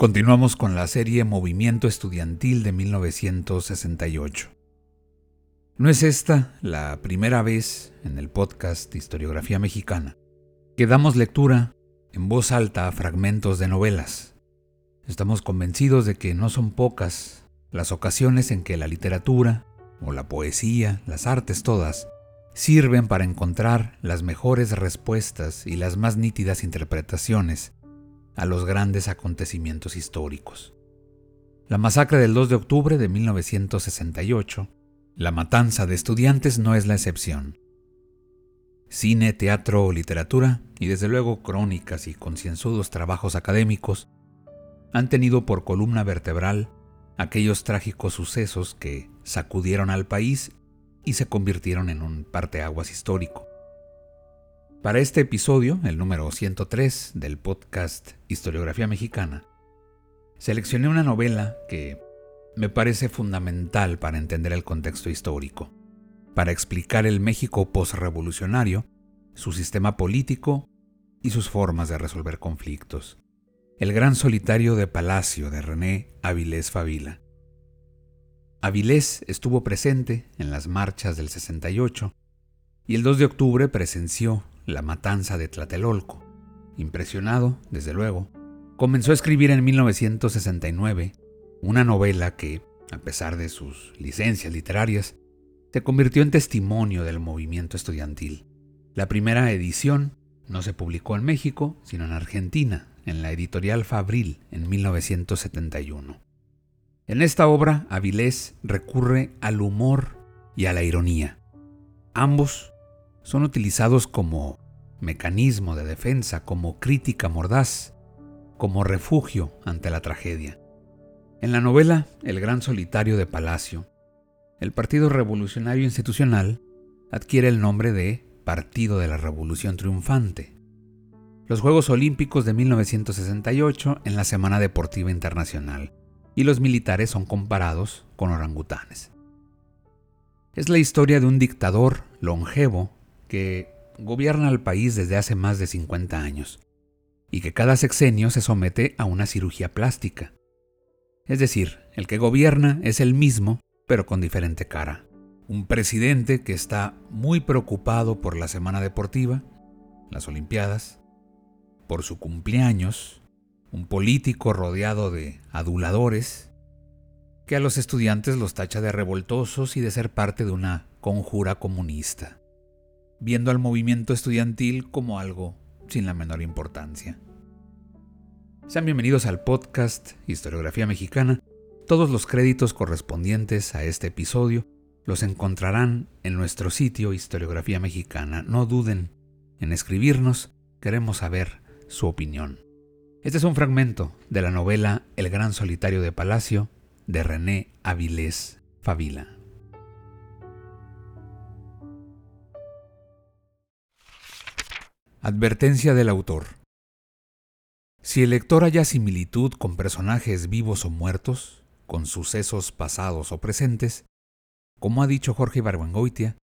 Continuamos con la serie Movimiento Estudiantil de 1968. No es esta la primera vez en el podcast Historiografía Mexicana que damos lectura en voz alta a fragmentos de novelas. Estamos convencidos de que no son pocas las ocasiones en que la literatura, o la poesía, las artes todas, sirven para encontrar las mejores respuestas y las más nítidas interpretaciones a los grandes acontecimientos históricos. La masacre del 2 de octubre de 1968, la matanza de estudiantes no es la excepción. Cine, teatro, literatura y desde luego crónicas y concienzudos trabajos académicos han tenido por columna vertebral aquellos trágicos sucesos que sacudieron al país y se convirtieron en un parteaguas histórico. Para este episodio, el número 103 del podcast Historiografía Mexicana, seleccioné una novela que me parece fundamental para entender el contexto histórico, para explicar el México posrevolucionario, su sistema político y sus formas de resolver conflictos. El gran solitario de Palacio de René Avilés Favila. Avilés estuvo presente en las marchas del 68 y el 2 de octubre presenció la matanza de Tlatelolco. Impresionado, desde luego, comenzó a escribir en 1969 una novela que, a pesar de sus licencias literarias, se convirtió en testimonio del movimiento estudiantil. La primera edición no se publicó en México, sino en Argentina, en la editorial Fabril, en 1971. En esta obra, Avilés recurre al humor y a la ironía. Ambos son utilizados como mecanismo de defensa, como crítica mordaz, como refugio ante la tragedia. En la novela El Gran Solitario de Palacio, el Partido Revolucionario Institucional adquiere el nombre de Partido de la Revolución Triunfante. Los Juegos Olímpicos de 1968 en la Semana Deportiva Internacional, y los militares son comparados con orangutanes. Es la historia de un dictador longevo que gobierna al país desde hace más de 50 años y que cada sexenio se somete a una cirugía plástica. Es decir, el que gobierna es el mismo, pero con diferente cara. Un presidente que está muy preocupado por la semana deportiva, las Olimpiadas, por su cumpleaños, un político rodeado de aduladores, que a los estudiantes los tacha de revoltosos y de ser parte de una conjura comunista viendo al movimiento estudiantil como algo sin la menor importancia. Sean bienvenidos al podcast Historiografía Mexicana. Todos los créditos correspondientes a este episodio los encontrarán en nuestro sitio Historiografía Mexicana. No duden en escribirnos, queremos saber su opinión. Este es un fragmento de la novela El Gran Solitario de Palacio de René Avilés Favila. Advertencia del autor. Si el lector haya similitud con personajes vivos o muertos, con sucesos pasados o presentes, como ha dicho Jorge Barbangoitia,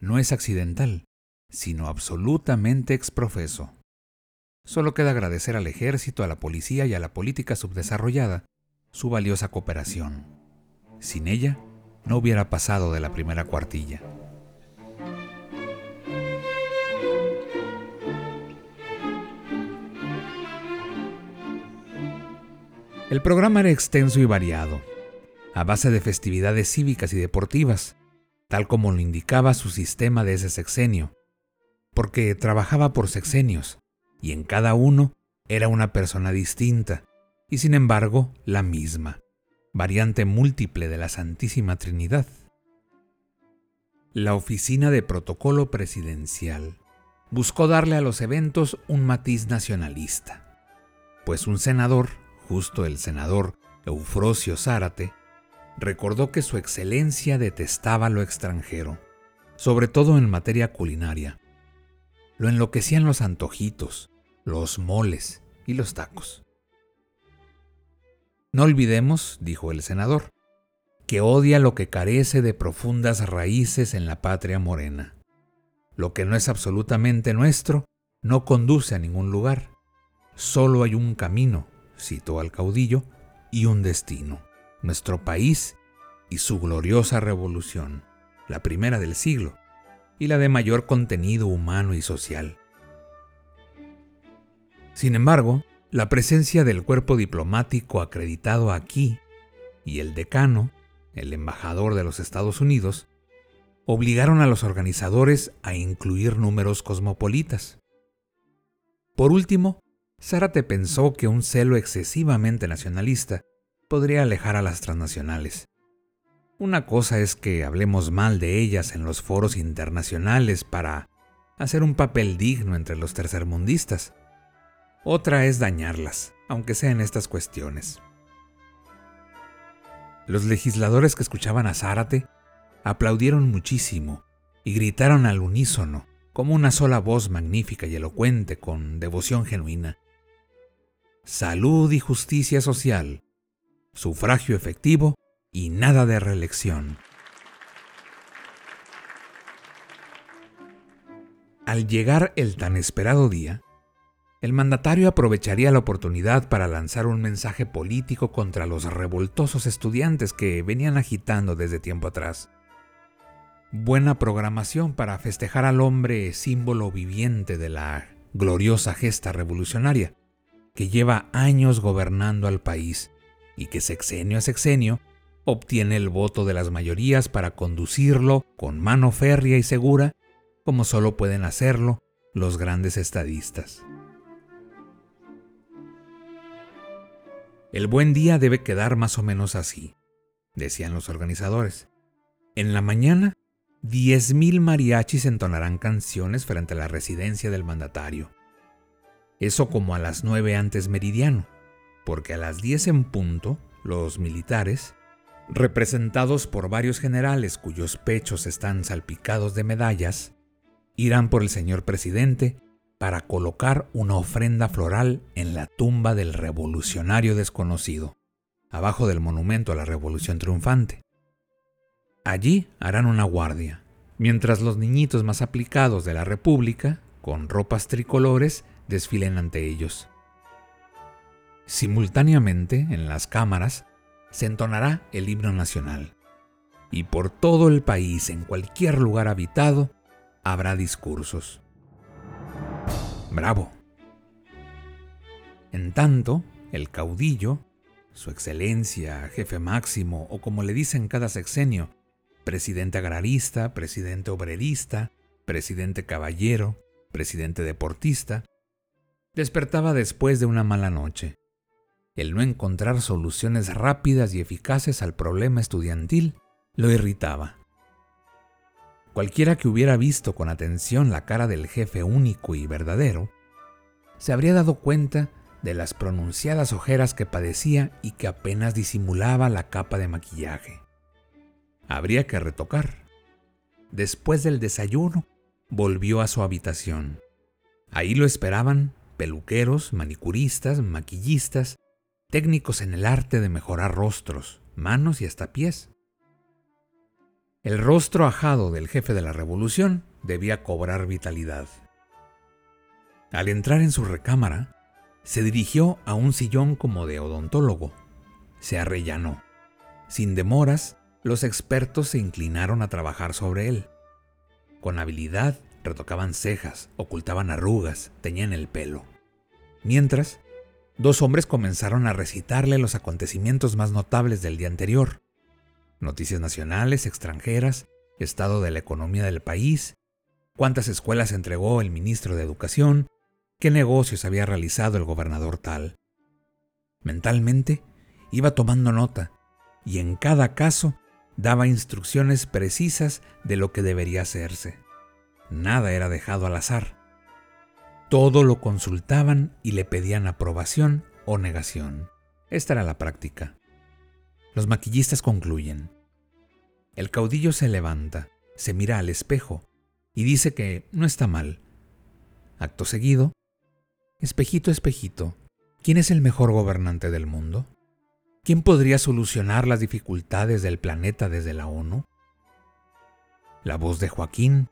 no es accidental, sino absolutamente exprofeso. Solo queda agradecer al ejército, a la policía y a la política subdesarrollada su valiosa cooperación. Sin ella, no hubiera pasado de la primera cuartilla. El programa era extenso y variado, a base de festividades cívicas y deportivas, tal como lo indicaba su sistema de ese sexenio, porque trabajaba por sexenios, y en cada uno era una persona distinta, y sin embargo la misma, variante múltiple de la Santísima Trinidad. la Oficina de Protocolo Presidencial buscó darle a los eventos un matiz nacionalista, pues un senador, justo el senador Eufrosio Zárate, recordó que su excelencia detestaba lo extranjero, sobre todo en materia culinaria. Lo enloquecían los antojitos, los moles y los tacos. No olvidemos, dijo el senador, que odia lo que carece de profundas raíces en la patria morena. Lo que no es absolutamente nuestro no conduce a ningún lugar. Solo hay un camino, citó al caudillo, y un destino, nuestro país y su gloriosa revolución, la primera del siglo, y la de mayor contenido humano y social. Sin embargo, la presencia del cuerpo diplomático acreditado aquí y el decano, el embajador de los Estados Unidos, obligaron a los organizadores a incluir números cosmopolitas. Por último, Zárate pensó que un celo excesivamente nacionalista podría alejar a las transnacionales. Una cosa es que hablemos mal de ellas en los foros internacionales para hacer un papel digno entre los tercermundistas. Otra es dañarlas, aunque sea en estas cuestiones. Los legisladores que escuchaban a Zárate aplaudieron muchísimo y gritaron al unísono, como una sola voz magnífica y elocuente, con devoción genuina. Salud y justicia social, sufragio efectivo y nada de reelección. Al llegar el tan esperado día, el mandatario aprovecharía la oportunidad para lanzar un mensaje político contra los revoltosos estudiantes que venían agitando desde tiempo atrás. Buena programación para festejar al hombre símbolo viviente de la gloriosa gesta revolucionaria, que lleva años gobernando al país y que sexenio a sexenio obtiene el voto de las mayorías para conducirlo con mano férrea y segura, como solo pueden hacerlo los grandes estadistas. El buen día debe quedar más o menos así, decían los organizadores. En la mañana, 10.000 mariachis entonarán canciones frente a la residencia del mandatario. Eso como a las 9 antes meridiano, porque a las 10 en punto, los militares representados por varios generales cuyos pechos están salpicados de medallas, irán por el señor presidente para colocar una ofrenda floral en la tumba del revolucionario desconocido, abajo del monumento a la Revolución Triunfante. Allí harán una guardia, mientras los niñitos más aplicados de la República, con ropas tricolores, desfilen ante ellos. Simultáneamente, en las cámaras, se entonará el himno nacional. Y por todo el país, en cualquier lugar habitado, habrá discursos. Bravo. En tanto, el caudillo, su excelencia, jefe máximo, o como le dicen cada sexenio, presidente agrarista, presidente obrerista, presidente caballero, presidente deportista, despertaba después de una mala noche el no encontrar soluciones rápidas y eficaces al problema estudiantil lo irritaba. Cualquiera que hubiera visto con atención la cara del jefe único y verdadero, se habría dado cuenta de las pronunciadas ojeras que padecía y que apenas disimulaba la capa de maquillaje. Habría que retocar. Después del desayuno, volvió a su habitación. Ahí lo esperaban peluqueros, manicuristas, maquillistas técnicos en el arte de mejorar rostros, manos y hasta pies. El rostro ajado del jefe de la revolución debía cobrar vitalidad. Al entrar en su recámara, se dirigió a un sillón como de odontólogo. Se arrellanó. Sin demoras, los expertos se inclinaron a trabajar sobre él. Con habilidad retocaban cejas, ocultaban arrugas, teñían el pelo. Mientras, dos hombres comenzaron a recitarle los acontecimientos más notables del día anterior. Noticias nacionales, extranjeras, estado de la economía del país, cuántas escuelas entregó el ministro de Educación, qué negocios había realizado el gobernador tal. Mentalmente iba tomando nota y en cada caso daba instrucciones precisas de lo que debería hacerse. Nada era dejado al azar. Todo lo consultaban y le pedían aprobación o negación. Esta era la práctica. Los maquillistas concluyen. El caudillo se levanta, se mira al espejo y dice que no está mal. Acto seguido, espejito, espejito, ¿quién es el mejor gobernante del mundo? ¿Quién podría solucionar las dificultades del planeta desde la ONU? La voz de Joaquín,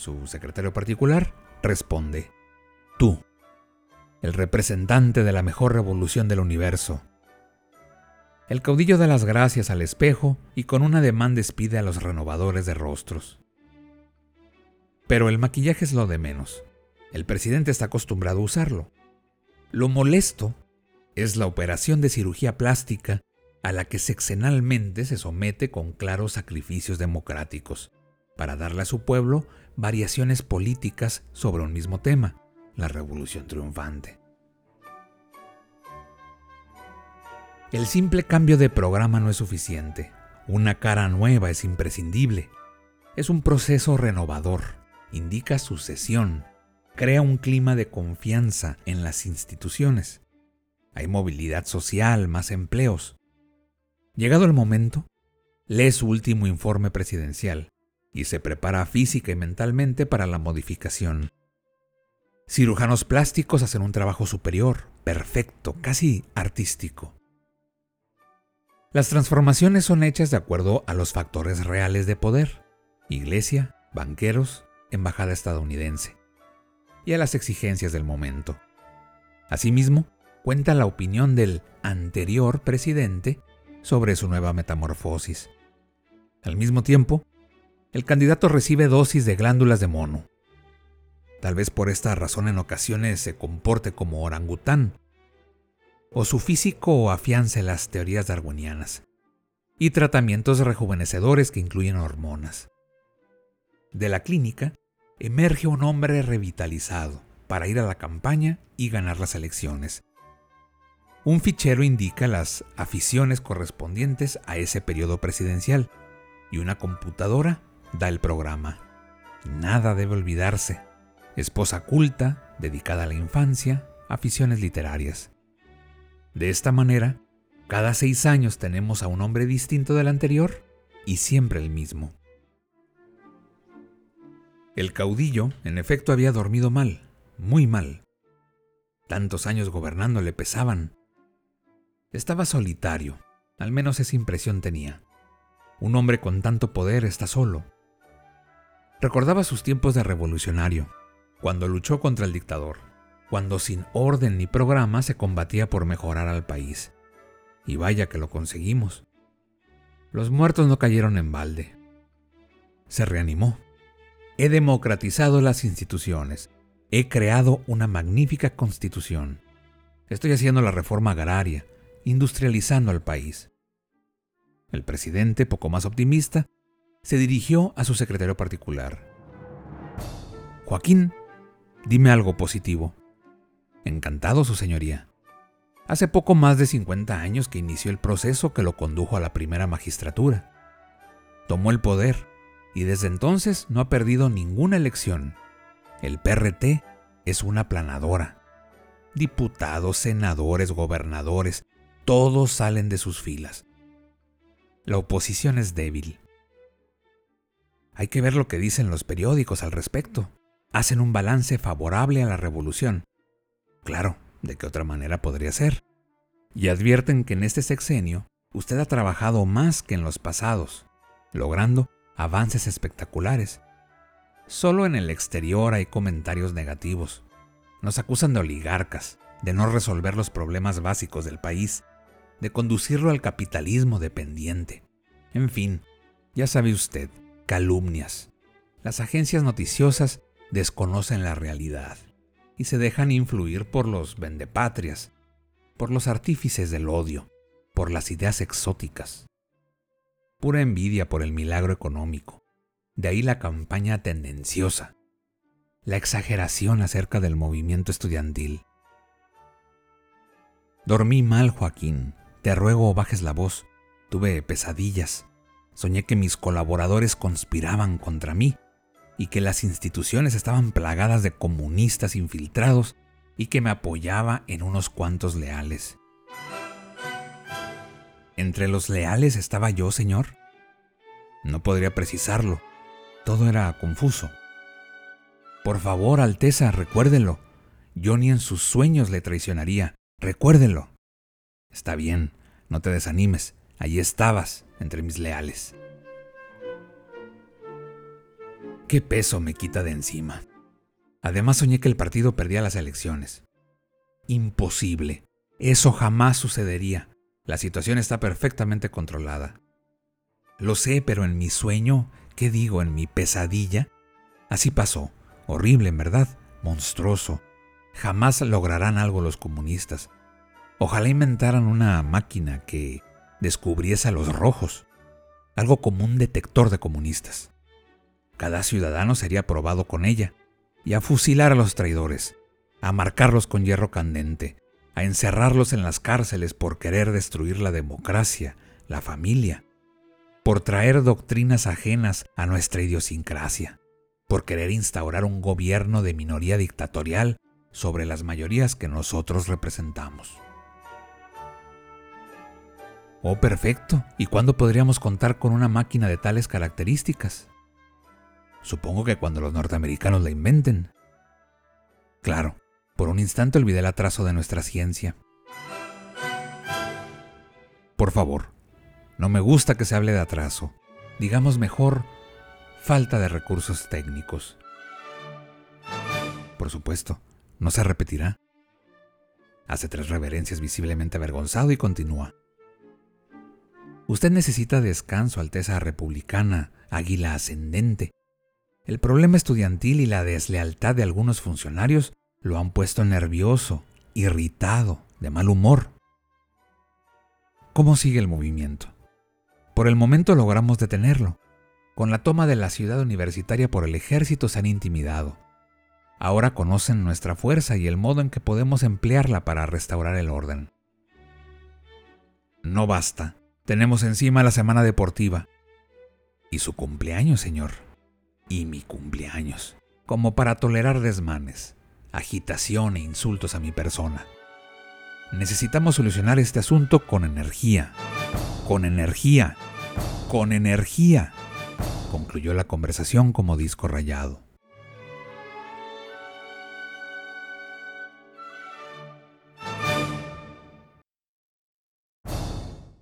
su secretario particular, responde, Tú, el representante de la mejor revolución del universo. El caudillo da las gracias al espejo y con un ademán despide a los renovadores de rostros. Pero el maquillaje es lo de menos. El presidente está acostumbrado a usarlo. Lo molesto es la operación de cirugía plástica a la que sexenalmente se somete con claros sacrificios democráticos, para darle a su pueblo variaciones políticas sobre un mismo tema, la revolución triunfante. El simple cambio de programa no es suficiente. Una cara nueva es imprescindible. Es un proceso renovador, indica sucesión, crea un clima de confianza en las instituciones hay movilidad social, más empleos. Llegado el momento, lee su último informe presidencial y se prepara física y mentalmente para la modificación. Cirujanos plásticos hacen un trabajo superior, perfecto, casi artístico. Las transformaciones son hechas de acuerdo a los factores reales de poder, iglesia, banqueros, embajada estadounidense, y a las exigencias del momento. Asimismo, cuenta la opinión del anterior presidente sobre su nueva metamorfosis. Al mismo tiempo, el candidato recibe dosis de glándulas de mono. Tal vez por esta razón en ocasiones se comporte como orangután, o su físico afiance las teorías darwinianas, y tratamientos rejuvenecedores que incluyen hormonas. De la clínica emerge un hombre revitalizado para ir a la campaña y ganar las elecciones. Un fichero indica las aficiones correspondientes a ese periodo presidencial y una computadora da el programa. Nada debe olvidarse. Esposa culta, dedicada a la infancia, aficiones literarias. De esta manera, cada seis años tenemos a un hombre distinto del anterior y siempre el mismo. El caudillo, en efecto, había dormido mal, muy mal. Tantos años gobernando le pesaban, estaba solitario, al menos esa impresión tenía. Un hombre con tanto poder está solo. Recordaba sus tiempos de revolucionario, cuando luchó contra el dictador, cuando sin orden ni programa se combatía por mejorar al país. Y vaya que lo conseguimos. Los muertos no cayeron en balde. Se reanimó. He democratizado las instituciones. He creado una magnífica constitución. Estoy haciendo la reforma agraria, industrializando al país. El presidente, poco más optimista, se dirigió a su secretario particular. Joaquín, dime algo positivo. Encantado, su señoría. Hace poco más de 50 años que inició el proceso que lo condujo a la primera magistratura. Tomó el poder y desde entonces no ha perdido ninguna elección. El PRT es una planadora. Diputados, senadores, gobernadores, todos salen de sus filas. La oposición es débil. Hay que ver lo que dicen los periódicos al respecto. Hacen un balance favorable a la revolución. Claro, ¿de qué otra manera podría ser? Y advierten que en este sexenio usted ha trabajado más que en los pasados, logrando avances espectaculares. Solo en el exterior hay comentarios negativos. Nos acusan de oligarcas, de no resolver los problemas básicos del país de conducirlo al capitalismo dependiente. En fin, ya sabe usted, calumnias. Las agencias noticiosas desconocen la realidad y se dejan influir por los vendepatrias, por los artífices del odio, por las ideas exóticas. Pura envidia por el milagro económico. De ahí la campaña tendenciosa, la exageración acerca del movimiento estudiantil. Dormí mal, Joaquín, te ruego bajes la voz. Tuve pesadillas. Soñé que mis colaboradores conspiraban contra mí y que las instituciones estaban plagadas de comunistas infiltrados y que me apoyaba en unos cuantos leales. ¿Entre los leales estaba yo, señor? No podría precisarlo. Todo era confuso. Por favor, Alteza, recuérdelo. Yo ni en sus sueños le traicionaría. Recuérdelo. Está bien, no te desanimes. Allí estabas, entre mis leales. ¿Qué peso me quita de encima? Además soñé que el partido perdía las elecciones. Imposible. Eso jamás sucedería. La situación está perfectamente controlada. Lo sé, pero en mi sueño, ¿qué digo? En mi pesadilla. Así pasó. Horrible, en verdad. Monstruoso. Jamás lograrán algo los comunistas. Ojalá inventaran una máquina que descubriese a los rojos, algo como un detector de comunistas. Cada ciudadano sería probado con ella, y a fusilar a los traidores, a marcarlos con hierro candente, a encerrarlos en las cárceles por querer destruir la democracia, la familia, por traer doctrinas ajenas a nuestra idiosincrasia, por querer instaurar un gobierno de minoría dictatorial sobre las mayorías que nosotros representamos. Oh, perfecto. ¿Y cuándo podríamos contar con una máquina de tales características? Supongo que cuando los norteamericanos la inventen. Claro, por un instante olvidé el atraso de nuestra ciencia. Por favor, no me gusta que se hable de atraso. Digamos mejor, falta de recursos técnicos. Por supuesto, no se repetirá. Hace tres reverencias visiblemente avergonzado y continúa. Usted necesita descanso, Alteza Republicana, Águila Ascendente. El problema estudiantil y la deslealtad de algunos funcionarios lo han puesto nervioso, irritado, de mal humor. ¿Cómo sigue el movimiento? Por el momento logramos detenerlo. Con la toma de la ciudad universitaria por el ejército se han intimidado. Ahora conocen nuestra fuerza y el modo en que podemos emplearla para restaurar el orden. No basta. Tenemos encima la semana deportiva. Y su cumpleaños, señor. Y mi cumpleaños. Como para tolerar desmanes, agitación e insultos a mi persona. Necesitamos solucionar este asunto con energía. Con energía. Con energía. Concluyó la conversación como disco rayado.